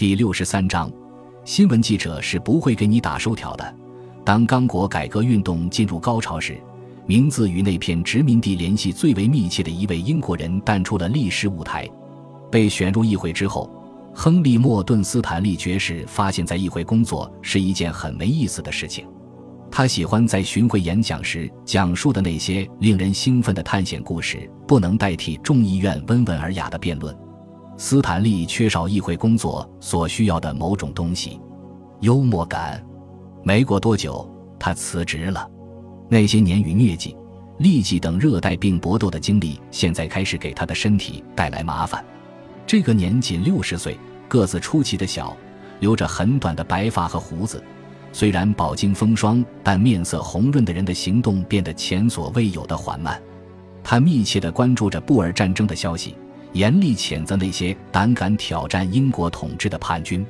第六十三章，新闻记者是不会给你打收条的。当刚果改革运动进入高潮时，名字与那片殖民地联系最为密切的一位英国人淡出了历史舞台。被选入议会之后，亨利·莫顿·斯坦利爵士发现，在议会工作是一件很没意思的事情。他喜欢在巡回演讲时讲述的那些令人兴奋的探险故事，不能代替众议院温文尔雅的辩论。斯坦利缺少议会工作所需要的某种东西——幽默感。没过多久，他辞职了。那些年与疟疾、痢疾等热带病搏斗的经历，现在开始给他的身体带来麻烦。这个年仅六十岁、个子出奇的小、留着很短的白发和胡子，虽然饱经风霜，但面色红润的人的行动变得前所未有的缓慢。他密切地关注着布尔战争的消息。严厉谴责那些胆敢挑战英国统治的叛军，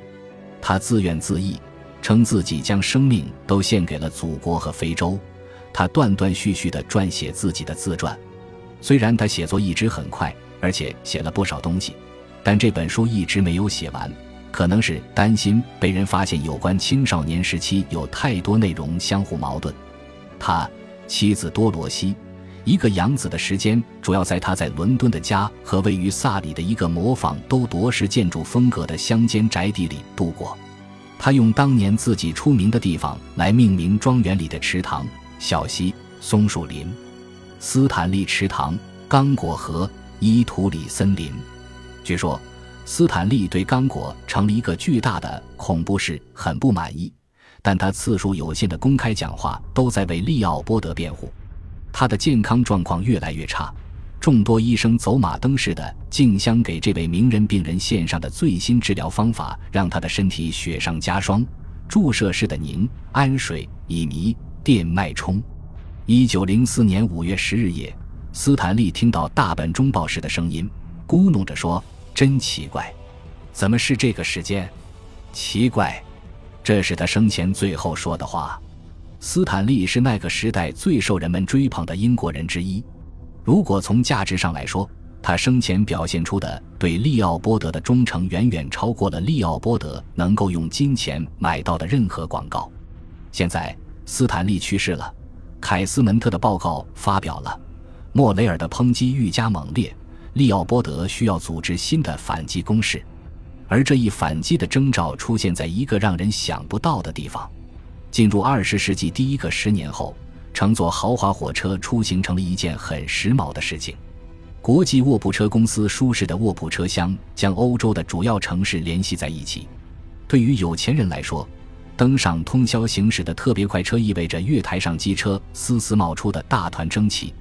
他自怨自艾，称自己将生命都献给了祖国和非洲。他断断续续地撰写自己的自传，虽然他写作一直很快，而且写了不少东西，但这本书一直没有写完，可能是担心被人发现有关青少年时期有太多内容相互矛盾。他妻子多罗西。一个养子的时间，主要在他在伦敦的家和位于萨里的一个模仿都铎式建筑风格的乡间宅邸里度过。他用当年自己出名的地方来命名庄园里的池塘：小溪、松树林、斯坦利池塘、刚果河、伊图里森林。据说，斯坦利对刚果成了一个巨大的恐怖事很不满意，但他次数有限的公开讲话都在为利奥波德辩护。他的健康状况越来越差，众多医生走马灯似的竞相给这位名人病人献上的最新治疗方法，让他的身体雪上加霜。注射式的凝氨水、乙醚、电脉冲。一九零四年五月十日夜，斯坦利听到大本钟报时的声音，咕哝着说：“真奇怪，怎么是这个时间？奇怪，这是他生前最后说的话。”斯坦利是那个时代最受人们追捧的英国人之一。如果从价值上来说，他生前表现出的对利奥波德的忠诚，远远超过了利奥波德能够用金钱买到的任何广告。现在，斯坦利去世了，凯斯门特的报告发表了，莫雷尔的抨击愈加猛烈，利奥波德需要组织新的反击攻势，而这一反击的征兆出现在一个让人想不到的地方。进入二十世纪第一个十年后，乘坐豪华火车出行成了一件很时髦的事情。国际卧铺车公司舒适的卧铺车厢将欧洲的主要城市联系在一起。对于有钱人来说，登上通宵行驶的特别快车意味着月台上机车丝丝冒出的大团蒸汽，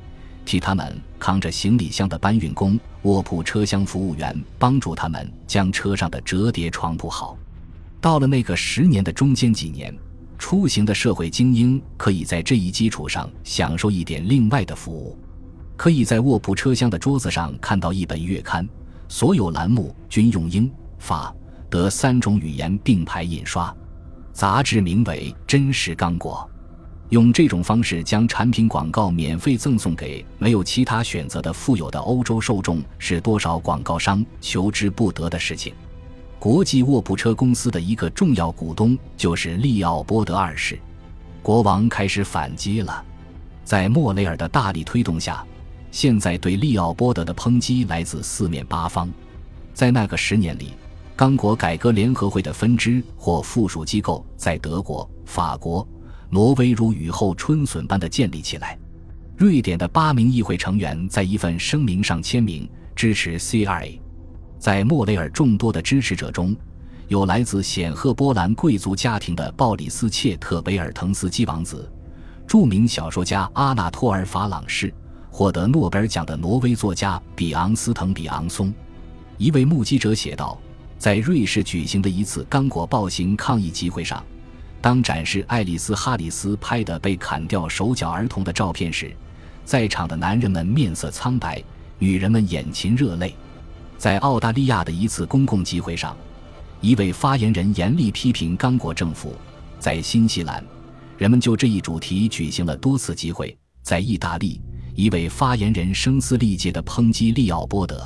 替他们扛着行李箱的搬运工、卧铺车厢服务员帮助他们将车上的折叠床铺好。到了那个十年的中间几年。出行的社会精英可以在这一基础上享受一点另外的服务，可以在卧铺车厢的桌子上看到一本月刊，所有栏目均用英、法、德三种语言并排印刷。杂志名为《真实刚果》，用这种方式将产品广告免费赠送给没有其他选择的富有的欧洲受众，是多少广告商求之不得的事情。国际卧铺车公司的一个重要股东就是利奥波德二世，国王开始反击了。在莫雷尔的大力推动下，现在对利奥波德的抨击来自四面八方。在那个十年里，刚果改革联合会的分支或附属机构在德国、法国、挪威如雨后春笋般的建立起来。瑞典的八名议会成员在一份声明上签名支持 CRA。在莫雷尔众多的支持者中，有来自显赫波兰贵族家庭的鲍里斯·切特维尔滕斯基王子，著名小说家阿纳托尔·法朗士，获得诺贝尔奖的挪威作家比昂斯滕·比昂松。一位目击者写道：“在瑞士举行的一次刚果暴行抗议集会上，当展示爱丽丝·哈里斯拍的被砍掉手脚儿童的照片时，在场的男人们面色苍白，女人们眼噙热泪。”在澳大利亚的一次公共集会上，一位发言人严厉批评刚果政府。在新西兰，人们就这一主题举行了多次集会。在意大利，一位发言人声嘶力竭地抨击利奥波德。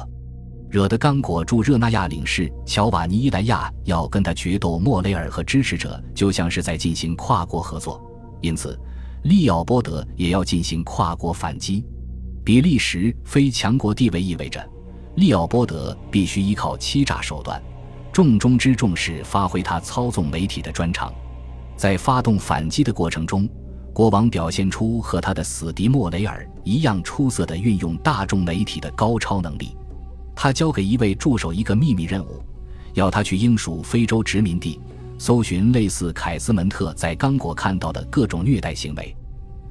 惹得刚果驻热那亚领事乔瓦尼伊莱亚要跟他决斗。莫雷尔和支持者就像是在进行跨国合作，因此利奥波德也要进行跨国反击。比利时非强国地位意味着利奥波德必须依靠欺诈手段，重中之重是发挥他操纵媒体的专长。在发动反击的过程中，国王表现出和他的死敌莫雷尔一样出色的运用大众媒体的高超能力。他交给一位助手一个秘密任务，要他去英属非洲殖民地搜寻类似凯斯门特在刚果看到的各种虐待行为。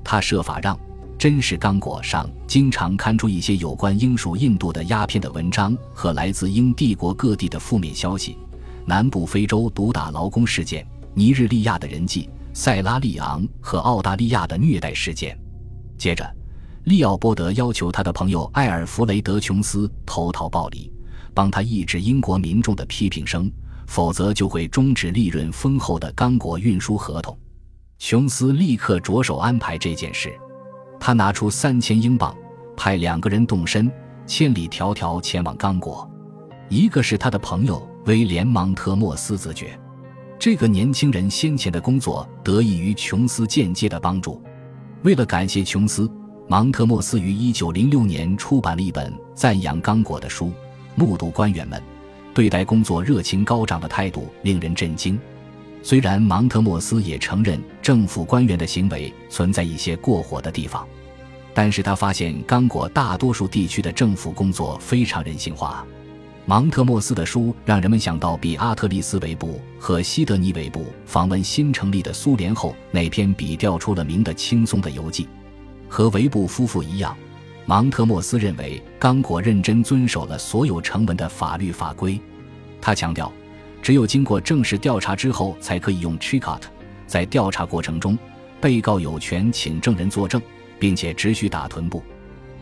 他设法让《真实刚果》上经常刊出一些有关英属印度的鸦片的文章和来自英帝国各地的负面消息，南部非洲毒打劳工事件。尼日利亚的人际、塞拉利昂和澳大利亚的虐待事件。接着，利奥波德要求他的朋友艾尔弗雷德·琼斯投桃报李，帮他抑制英国民众的批评声，否则就会终止利润丰厚的刚果运输合同。琼斯立刻着手安排这件事，他拿出三千英镑，派两个人动身，千里迢迢前往刚果。一个是他的朋友威廉·芒特莫斯子爵。这个年轻人先前的工作得益于琼斯间接的帮助。为了感谢琼斯，芒特莫斯于1906年出版了一本赞扬刚果的书。目睹官员们对待工作热情高涨的态度令人震惊。虽然芒特莫斯也承认政府官员的行为存在一些过火的地方，但是他发现刚果大多数地区的政府工作非常人性化。芒特莫斯的书让人们想到比阿特利斯·韦布和西德尼·韦布访问新成立的苏联后那篇比调出了名的轻松的游记。和韦布夫妇一样，芒特莫斯认为刚果认真遵守了所有成文的法律法规。他强调，只有经过正式调查之后才可以用 Chicot。在调查过程中，被告有权请证人作证，并且只许打臀部，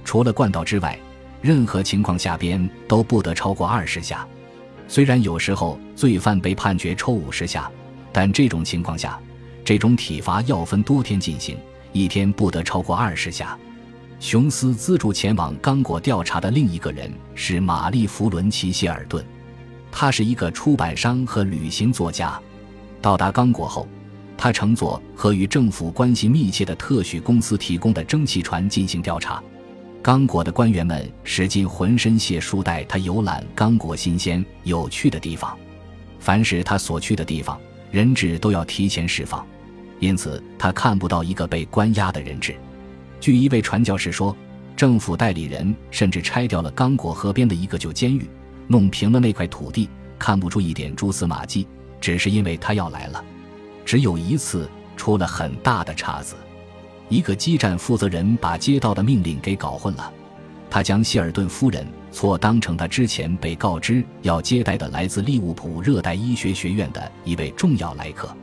除了惯道之外。任何情况下边都不得超过二十下，虽然有时候罪犯被判决抽五十下，但这种情况下，这种体罚要分多天进行，一天不得超过二十下。琼斯资助前往刚果调查的另一个人是玛丽·弗伦奇谢尔顿，他是一个出版商和旅行作家。到达刚果后，他乘坐和与政府关系密切的特许公司提供的蒸汽船进行调查。刚果的官员们使尽浑身解数带他游览刚果新鲜有趣的地方，凡是他所去的地方，人质都要提前释放，因此他看不到一个被关押的人质。据一位传教士说，政府代理人甚至拆掉了刚果河边的一个旧监狱，弄平了那块土地，看不出一点蛛丝马迹，只是因为他要来了。只有一次出了很大的岔子。一个基站负责人把接到的命令给搞混了，他将希尔顿夫人错当成他之前被告知要接待的来自利物浦热带医学学院的一位重要来客。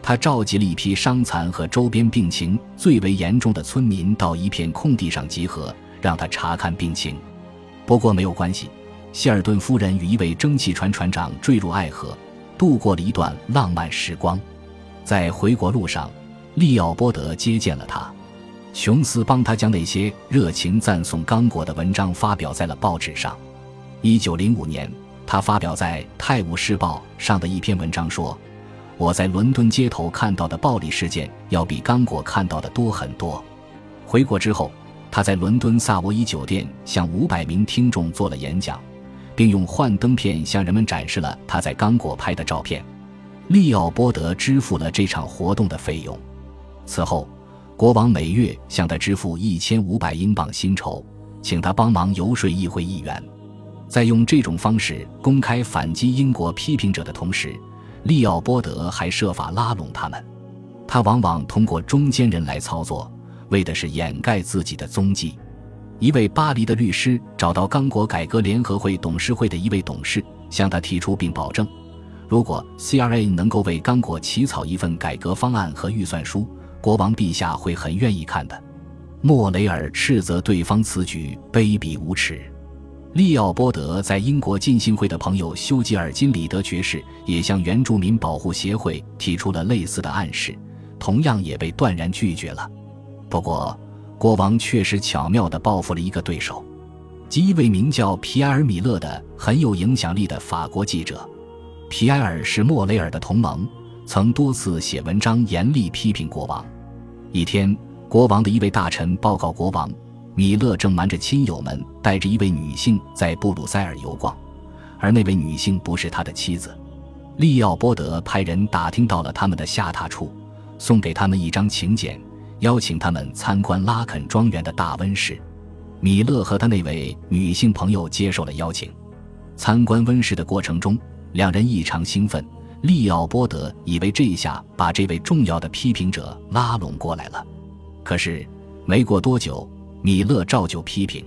他召集了一批伤残和周边病情最为严重的村民到一片空地上集合，让他查看病情。不过没有关系，希尔顿夫人与一位蒸汽船船长坠入爱河，度过了一段浪漫时光。在回国路上。利奥波德接见了他，琼斯帮他将那些热情赞颂刚果的文章发表在了报纸上。一九零五年，他发表在《泰晤士报》上的一篇文章说：“我在伦敦街头看到的暴力事件，要比刚果看到的多很多。”回国之后，他在伦敦萨沃伊酒店向五百名听众做了演讲，并用幻灯片向人们展示了他在刚果拍的照片。利奥波德支付了这场活动的费用。此后，国王每月向他支付一千五百英镑薪酬，请他帮忙游说议会议员。在用这种方式公开反击英国批评者的同时，利奥波德还设法拉拢他们。他往往通过中间人来操作，为的是掩盖自己的踪迹。一位巴黎的律师找到刚果改革联合会董事会的一位董事，向他提出并保证，如果 CRA 能够为刚果起草一份改革方案和预算书。国王陛下会很愿意看的。莫雷尔斥责对方此举卑鄙无耻。利奥波德在英国浸信会的朋友修吉尔金里德爵士也向原住民保护协会提出了类似的暗示，同样也被断然拒绝了。不过，国王确实巧妙地报复了一个对手。即一位名叫皮埃尔·米勒的很有影响力的法国记者。皮埃尔是莫雷尔的同盟，曾多次写文章严厉批评国王。一天，国王的一位大臣报告国王，米勒正瞒着亲友们，带着一位女性在布鲁塞尔游逛，而那位女性不是他的妻子。利奥波德派人打听到了他们的下榻处，送给他们一张请柬，邀请他们参观拉肯庄园的大温室。米勒和他那位女性朋友接受了邀请。参观温室的过程中，两人异常兴奋。利奥波德以为这一下把这位重要的批评者拉拢过来了，可是没过多久，米勒照旧批评。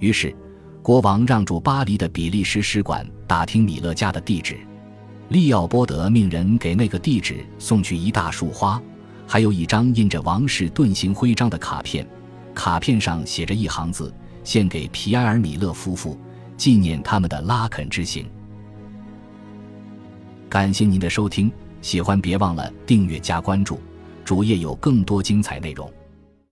于是，国王让驻巴黎的比利时使馆打听米勒家的地址。利奥波德命人给那个地址送去一大束花，还有一张印着王室盾形徽章的卡片。卡片上写着一行字：“献给皮埃尔·米勒夫妇，纪念他们的拉肯之行。”感谢您的收听，喜欢别忘了订阅加关注，主页有更多精彩内容。